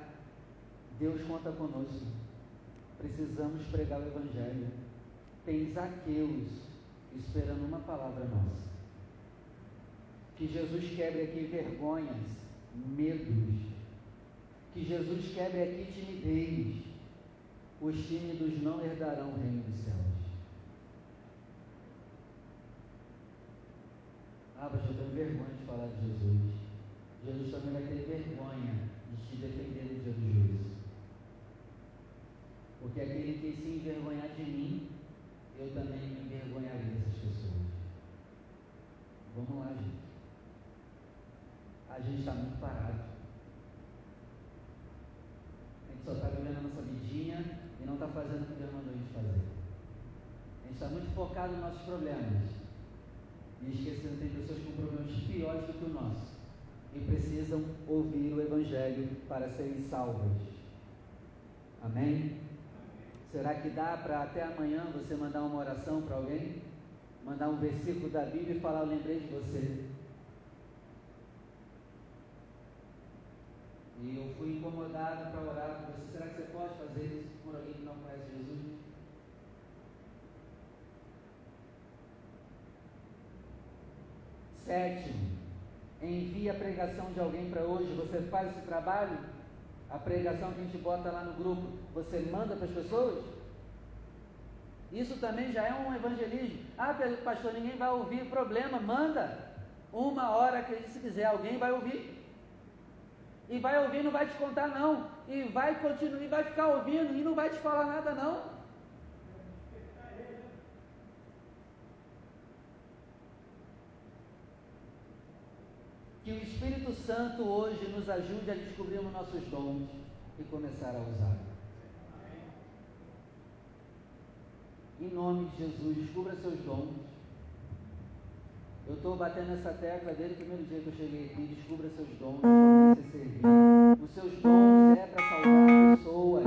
Deus conta conosco. Precisamos pregar o Evangelho. Tem Zaqueus esperando uma palavra nossa. Que Jesus quebre aqui vergonhas, medos. Que Jesus quebre aqui timidez. Os tímidos não herdarão o reino dos céus. Ah, mas eu tenho vergonha de falar de Jesus. Jesus também vai ter vergonha defender no dia do juízo. Porque aquele que se envergonhar de mim, eu também me envergonharei dessas pessoas. Vamos lá, gente. A gente está muito parado. A gente só está vivendo a nossa vidinha e não está fazendo o que Deus mandou a gente fazer. A gente está muito focado nos nossos problemas. E esquecendo que tem pessoas com problemas piores do que o nosso. E precisam ouvir o Evangelho para serem salvas. Amém? Será que dá para até amanhã você mandar uma oração para alguém? Mandar um versículo da Bíblia e falar, eu lembrei de você. E eu fui incomodado para orar por você. Será que você pode fazer isso por alguém que não conhece Jesus? Sétimo, envie a pregação de alguém para hoje. Você faz esse trabalho? a pregação que a gente bota lá no grupo, você manda para as pessoas? Isso também já é um evangelismo. Ah, pastor, ninguém vai ouvir, problema, manda. Uma hora que se quiser, alguém vai ouvir. E vai ouvir, não vai te contar não. E vai continuar, e vai ficar ouvindo e não vai te falar nada não. Que o Espírito Santo hoje nos ajude a descobrir os nossos dons e começar a usar. Em nome de Jesus, descubra seus dons. Eu estou batendo essa tecla desde o primeiro dia que eu cheguei aqui. Descubra seus dons, comece a servir. Os seus dons é para salvar pessoas.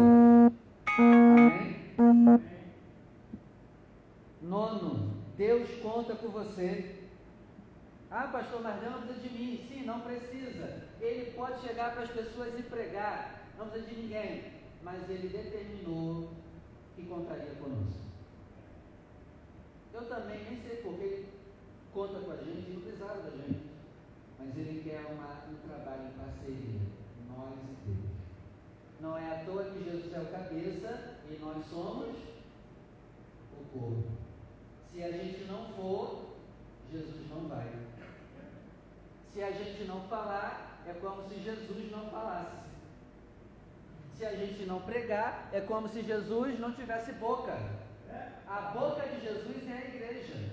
Amém? Nono, Deus conta com você. Ah, pastor, mas não precisa de mim. Sim, não precisa. Ele pode chegar para as pessoas e pregar. Não precisa de ninguém. Mas ele determinou que contaria conosco. Eu também nem sei porque ele conta com a gente, não precisava da gente. Mas ele quer uma, um trabalho em parceria, nós e Deus. Não é à toa que Jesus é o cabeça e nós somos o corpo. Se a gente não for, Jesus não vai. Se a gente não falar, é como se Jesus não falasse. Se a gente não pregar, é como se Jesus não tivesse boca. A boca de Jesus é a igreja.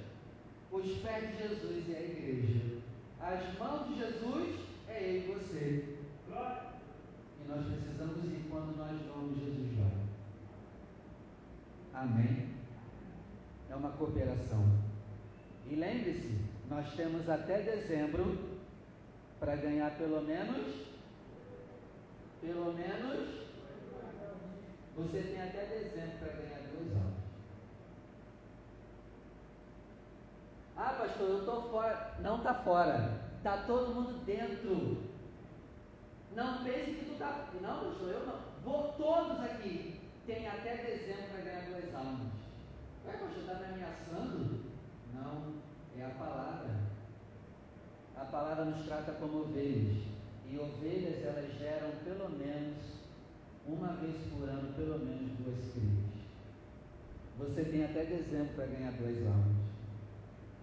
Os pés de Jesus é a igreja. As mãos de Jesus é eu e você. E nós precisamos ir quando nós vamos, Jesus vai. Amém? É uma cooperação. E lembre-se, nós temos até dezembro para ganhar pelo menos, pelo menos, você tem até dezembro para ganhar dois anos. Ah, pastor, eu estou fora. Não está fora. Está todo mundo dentro. Não pense que tu está. Não, pastor, eu não. Vou todos aqui. Tem até dezembro para ganhar dois anos. Ué, pastor, está me ameaçando? Não, é a palavra. A palavra nos trata como ovelhas. E ovelhas elas geram pelo menos, uma vez por ano, pelo menos duas crias. Você tem até dezembro para ganhar dois anos.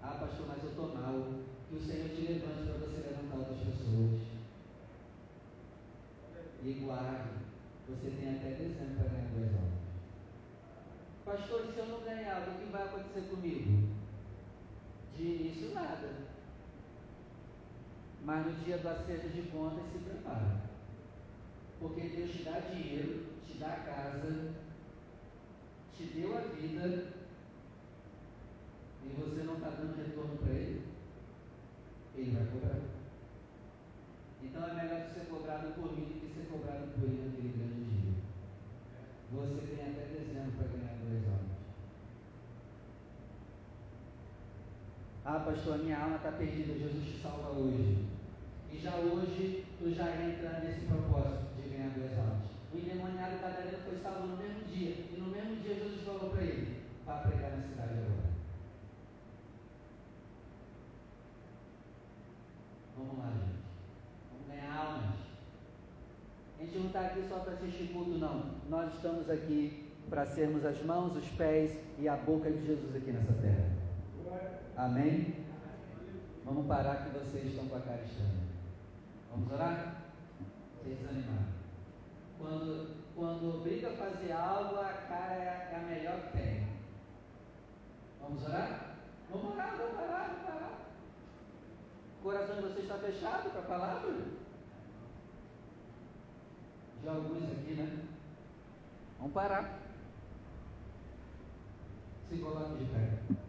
Ah, pastor, mas eu estou mal. Que o Senhor te levante para você levantar outras pessoas. E guarde. Você tem até dezembro para ganhar dois anos. Pastor, se eu não ganhar, o que vai acontecer comigo? De início, nada. Mas no dia do acerto de contas, se prepara. Porque Deus te dá dinheiro, te dá casa, te deu a vida, e você não está dando retorno para Ele, Ele vai cobrar. Então é melhor ser cobrado por mim do que ser cobrado por Ele naquele grande dia. Você tem até dezembro para ganhar dois anos. Ah, pastor, a minha alma está perdida, Jesus te salva hoje. E já hoje tu já entra nesse propósito de ganhar duas almas. O endemoniado gadareno foi salvo no mesmo dia. E no mesmo dia Jesus falou para ele: vá pregar na cidade agora. Vamos lá, gente. Vamos ganhar almas. A gente não está aqui só para assistir culto, não. Nós estamos aqui para sermos as mãos, os pés e a boca de Jesus aqui nessa terra. Amém? Vamos parar que vocês estão com a cara estranha. Vamos orar? Vocês desanimaram. Quando, quando briga fazer algo, a cara é, é a melhor que tem. Vamos orar? Vamos orar, vamos parar, vamos parar. O coração de vocês está fechado para a palavra? De alguns aqui, né? Vamos parar. Se coloque de pé.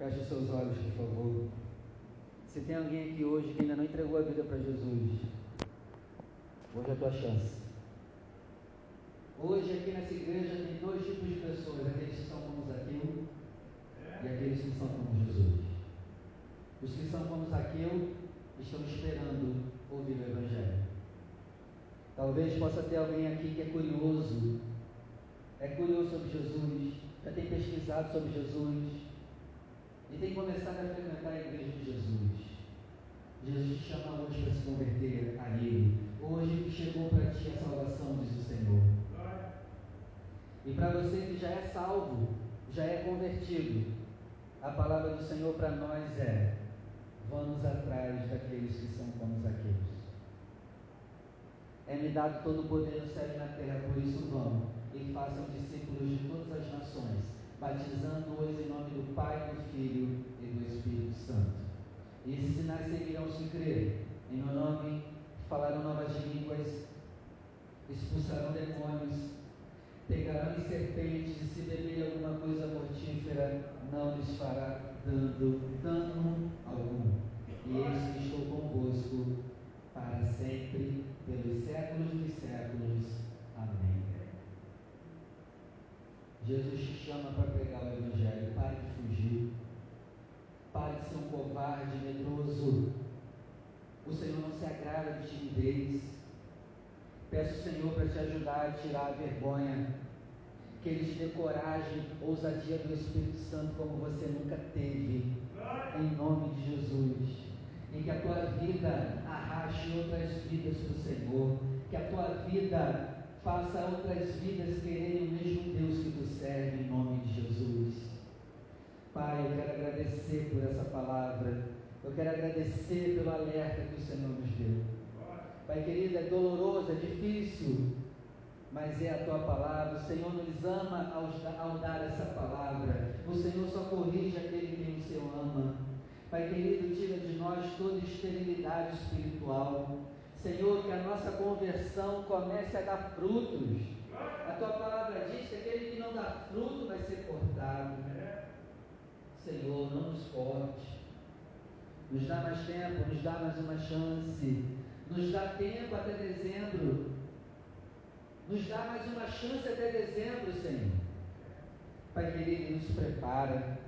Feche seus olhos, por favor. Se tem alguém aqui hoje que ainda não entregou a vida para Jesus, hoje é a tua chance. Hoje aqui nessa igreja tem dois tipos de pessoas, aqueles que são como Zaqueu e aqueles que são como Jesus. Os que são como Zaqueu estão esperando ouvir o Evangelho. Talvez possa ter alguém aqui que é curioso, é curioso sobre Jesus, já tem pesquisado sobre Jesus, e tem começado a frequentar a igreja de Jesus. Jesus te chama hoje para se converter a Ele. Hoje chegou para ti a salvação, diz o Senhor. E para você que já é salvo, já é convertido, a palavra do Senhor para nós é: vamos atrás daqueles que são como aqueles. É-me dado todo o poder no céu e na terra, por isso vão e façam discípulos de todas as nações batizando-os em nome do Pai, do Filho e do Espírito Santo. E esses sinais seguirão se crer. Em meu nome falarão novas línguas, expulsarão demônios, pegarão em serpentes, e se beberem alguma coisa mortífera, não lhes fará dano, dano algum. E eis que estou convosco para sempre, pelos séculos dos séculos. Amém. Jesus te chama para pregar o Evangelho. Pare de fugir. Pare de ser um covarde, medroso. O Senhor não se agrada de timidez. Peço ao Senhor para te ajudar a tirar a vergonha. Que Ele te dê coragem, ousadia do Espírito Santo como você nunca teve. Em nome de Jesus. E que a tua vida arraste outras vidas para o Senhor. Que a tua vida faça outras vidas quererem o mesmo Deus que tu serve, em nome de Jesus. Pai, eu quero agradecer por essa palavra, eu quero agradecer pelo alerta que o Senhor nos deu. Pai querido, é doloroso, é difícil, mas é a tua palavra. O Senhor nos ama ao, dar essa palavra. O Senhor só corrige aquele que o Senhor ama. Pai querido, tira de nós toda esterilidade espiritual. Senhor, que a nossa conversão comece a dar frutos. A tua palavra diz que aquele que não dá fruto vai ser cortado. Senhor, não nos corte. Nos dá mais tempo, nos dá mais uma chance. Nos dá tempo até dezembro. Nos dá mais uma chance até dezembro, Senhor. Pai querido, nos prepara.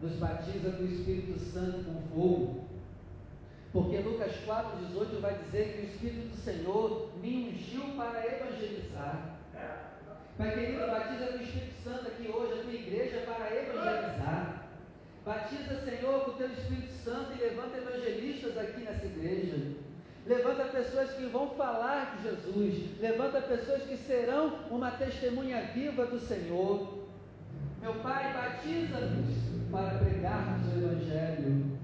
Nos batiza com o Espírito Santo com fogo porque Lucas 4,18 vai dizer que o Espírito do Senhor me ungiu para evangelizar. Pai querido, batiza com o Espírito Santo aqui hoje, a tua igreja, para evangelizar. Batiza, Senhor, com o teu Espírito Santo e levanta evangelistas aqui nessa igreja. Levanta pessoas que vão falar de Jesus. Levanta pessoas que serão uma testemunha viva do Senhor. Meu Pai, batiza-nos para pregarmos o Evangelho.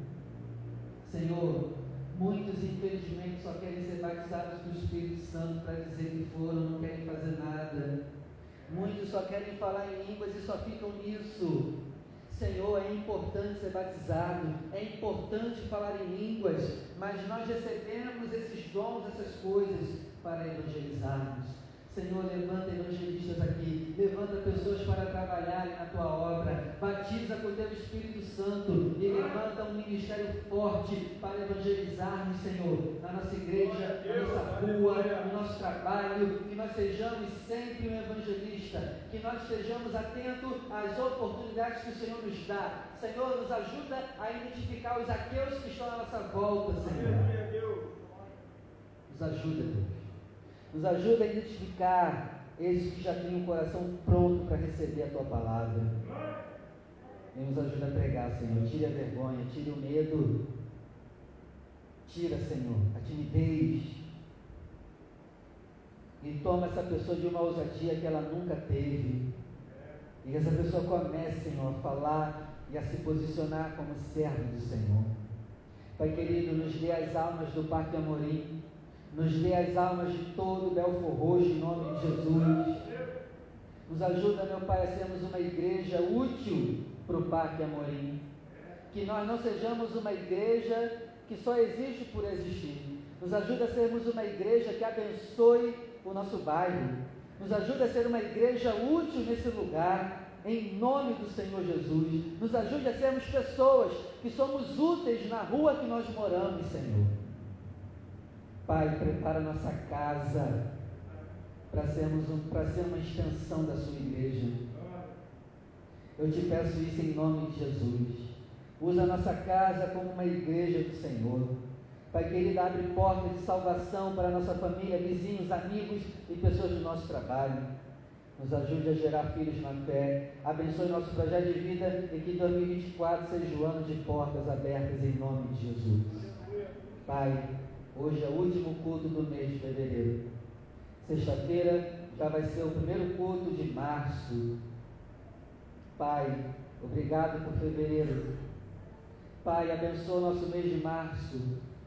Senhor, muitos infelizmente só querem ser batizados com o Espírito Santo para dizer que foram, não querem fazer nada. Muitos só querem falar em línguas e só ficam nisso. Senhor, é importante ser batizado, é importante falar em línguas, mas nós recebemos esses dons, essas coisas para evangelizarmos. Senhor, levanta evangelistas aqui, levanta pessoas para trabalharem na tua obra, batiza com o teu Espírito Santo e levanta um ministério forte para evangelizarmos, Senhor, na nossa igreja, na nossa rua, no nosso trabalho, que nós sejamos sempre um evangelista, que nós estejamos atentos às oportunidades que o Senhor nos dá. Senhor, nos ajuda a identificar os aqueus que estão à nossa volta, Senhor. Nos ajuda, Deus. Nos ajuda a identificar esses que já têm o coração pronto para receber a tua palavra. E nos ajuda a pregar, Senhor. Tire a vergonha, tire o medo. Tira, Senhor, a timidez. E toma essa pessoa de uma ousadia que ela nunca teve. E essa pessoa comece, Senhor, a falar e a se posicionar como servo do Senhor. Pai querido, nos dê as almas do Parque Amorim, nos dê as almas de todo Belfor Roxo, em nome de Jesus. Nos ajuda, meu Pai, a sermos uma igreja útil para o Parque Amorim. Que nós não sejamos uma igreja que só existe por existir. Nos ajuda a sermos uma igreja que abençoe o nosso bairro. Nos ajuda a ser uma igreja útil nesse lugar, em nome do Senhor Jesus. Nos ajude a sermos pessoas que somos úteis na rua que nós moramos, Senhor. Pai, prepara nossa casa para sermos um, para ser uma extensão da sua igreja. Eu te peço isso em nome de Jesus. Usa a nossa casa como uma igreja do Senhor. Pai querido, abre portas de salvação para a nossa família, vizinhos, amigos e pessoas do nosso trabalho. Nos ajude a gerar filhos na fé. Abençoe nosso projeto de vida e que 2024 seja o ano de portas abertas em nome de Jesus. Pai, hoje é o último culto do mês de fevereiro. Sexta-feira já vai ser o primeiro culto de março. Pai, obrigado por fevereiro. Pai, abençoa o nosso mês de março.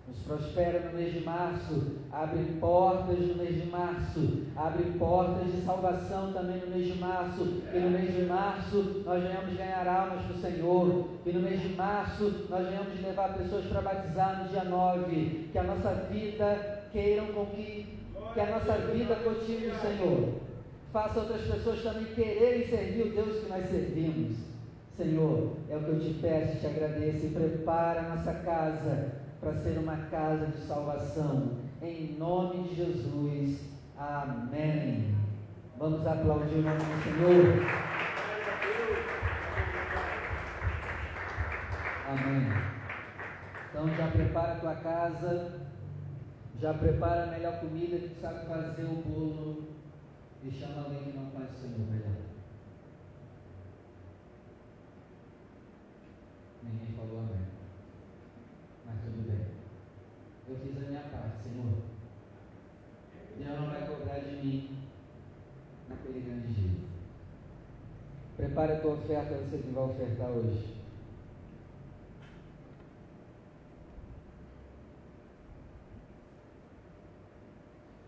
Nos prospera no mês de março, abre portas no mês de março, abre portas de salvação também no mês de março, que no mês de março nós venhamos ganhar almas para o Senhor, que no mês de março nós venhamos levar pessoas para batizar no dia 9, que a nossa vida queiram com que, que a nossa vida continue o Senhor, faça outras pessoas também quererem servir o Deus que nós servimos. Senhor, é o que eu te peço, te agradeço. E prepara a nossa casa para ser uma casa de salvação. Em nome de Jesus. Amém. Vamos aplaudir o nome do Senhor. Amém. Então já prepara a tua casa, já prepara a melhor comida que tu sabe fazer o bolo e chama alguém que não conhece o Senhor melhor. Ninguém falou amém. Mas tudo bem. Eu fiz a minha parte, Senhor. Deus não vai cobrar de mim naquele grande dia. Prepare a tua oferta, você que vai ofertar hoje.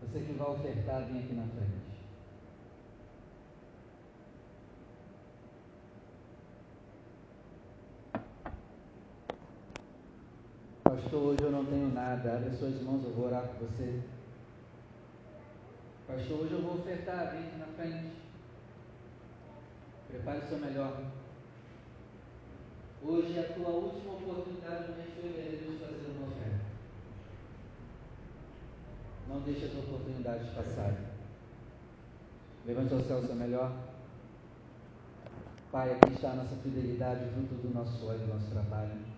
Você que vai ofertar, vem aqui na frente. Pastor, hoje eu não tenho nada. Abre suas mãos, eu vou orar por você. Pastor, hoje eu vou ofertar. Vem aqui na frente. Prepare o seu melhor. Hoje é a tua última oportunidade no mês de fevereiro de fazer uma oferta. Não deixe as oportunidades passarem. Levante ao céu o seu melhor. Pai, aqui está a nossa fidelidade junto do nosso e do nosso trabalho.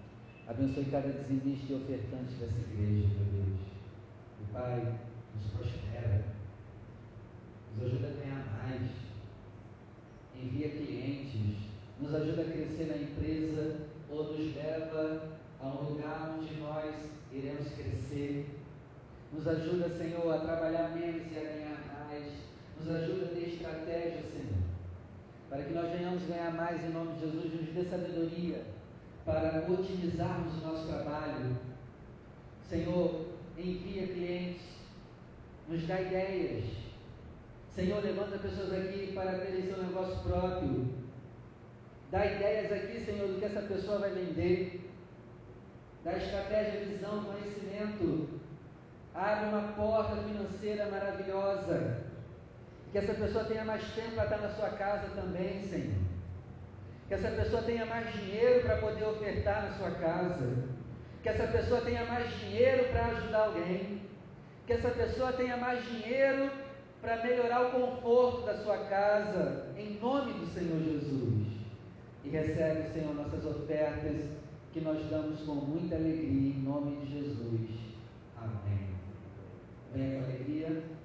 Abençoe cada dizimista e ofertante dessa igreja, meu Deus. E Pai, nos prospera. Nos ajuda a ganhar mais. Envia clientes. Nos ajuda a crescer na empresa ou nos leva a um lugar onde nós iremos crescer. Nos ajuda, Senhor, a trabalhar menos e a ganhar mais. Nos ajuda a ter estratégia, Senhor. Para que nós venhamos ganhar mais em nome de Jesus, nos dê sabedoria para otimizarmos o nosso trabalho. Senhor, envia clientes, nos dá ideias. Senhor, levanta pessoas aqui para terem seu negócio próprio. Dá ideias aqui, Senhor, do que essa pessoa vai vender. Dá estratégia, visão, conhecimento. Abre uma porta financeira maravilhosa. Que essa pessoa tenha mais tempo para estar na sua casa também, Senhor que essa pessoa tenha mais dinheiro para poder ofertar na sua casa, que essa pessoa tenha mais dinheiro para ajudar alguém, que essa pessoa tenha mais dinheiro para melhorar o conforto da sua casa, em nome do Senhor Jesus. E recebe, Senhor, nossas ofertas que nós damos com muita alegria, em nome de Jesus. Amém. Venha com alegria.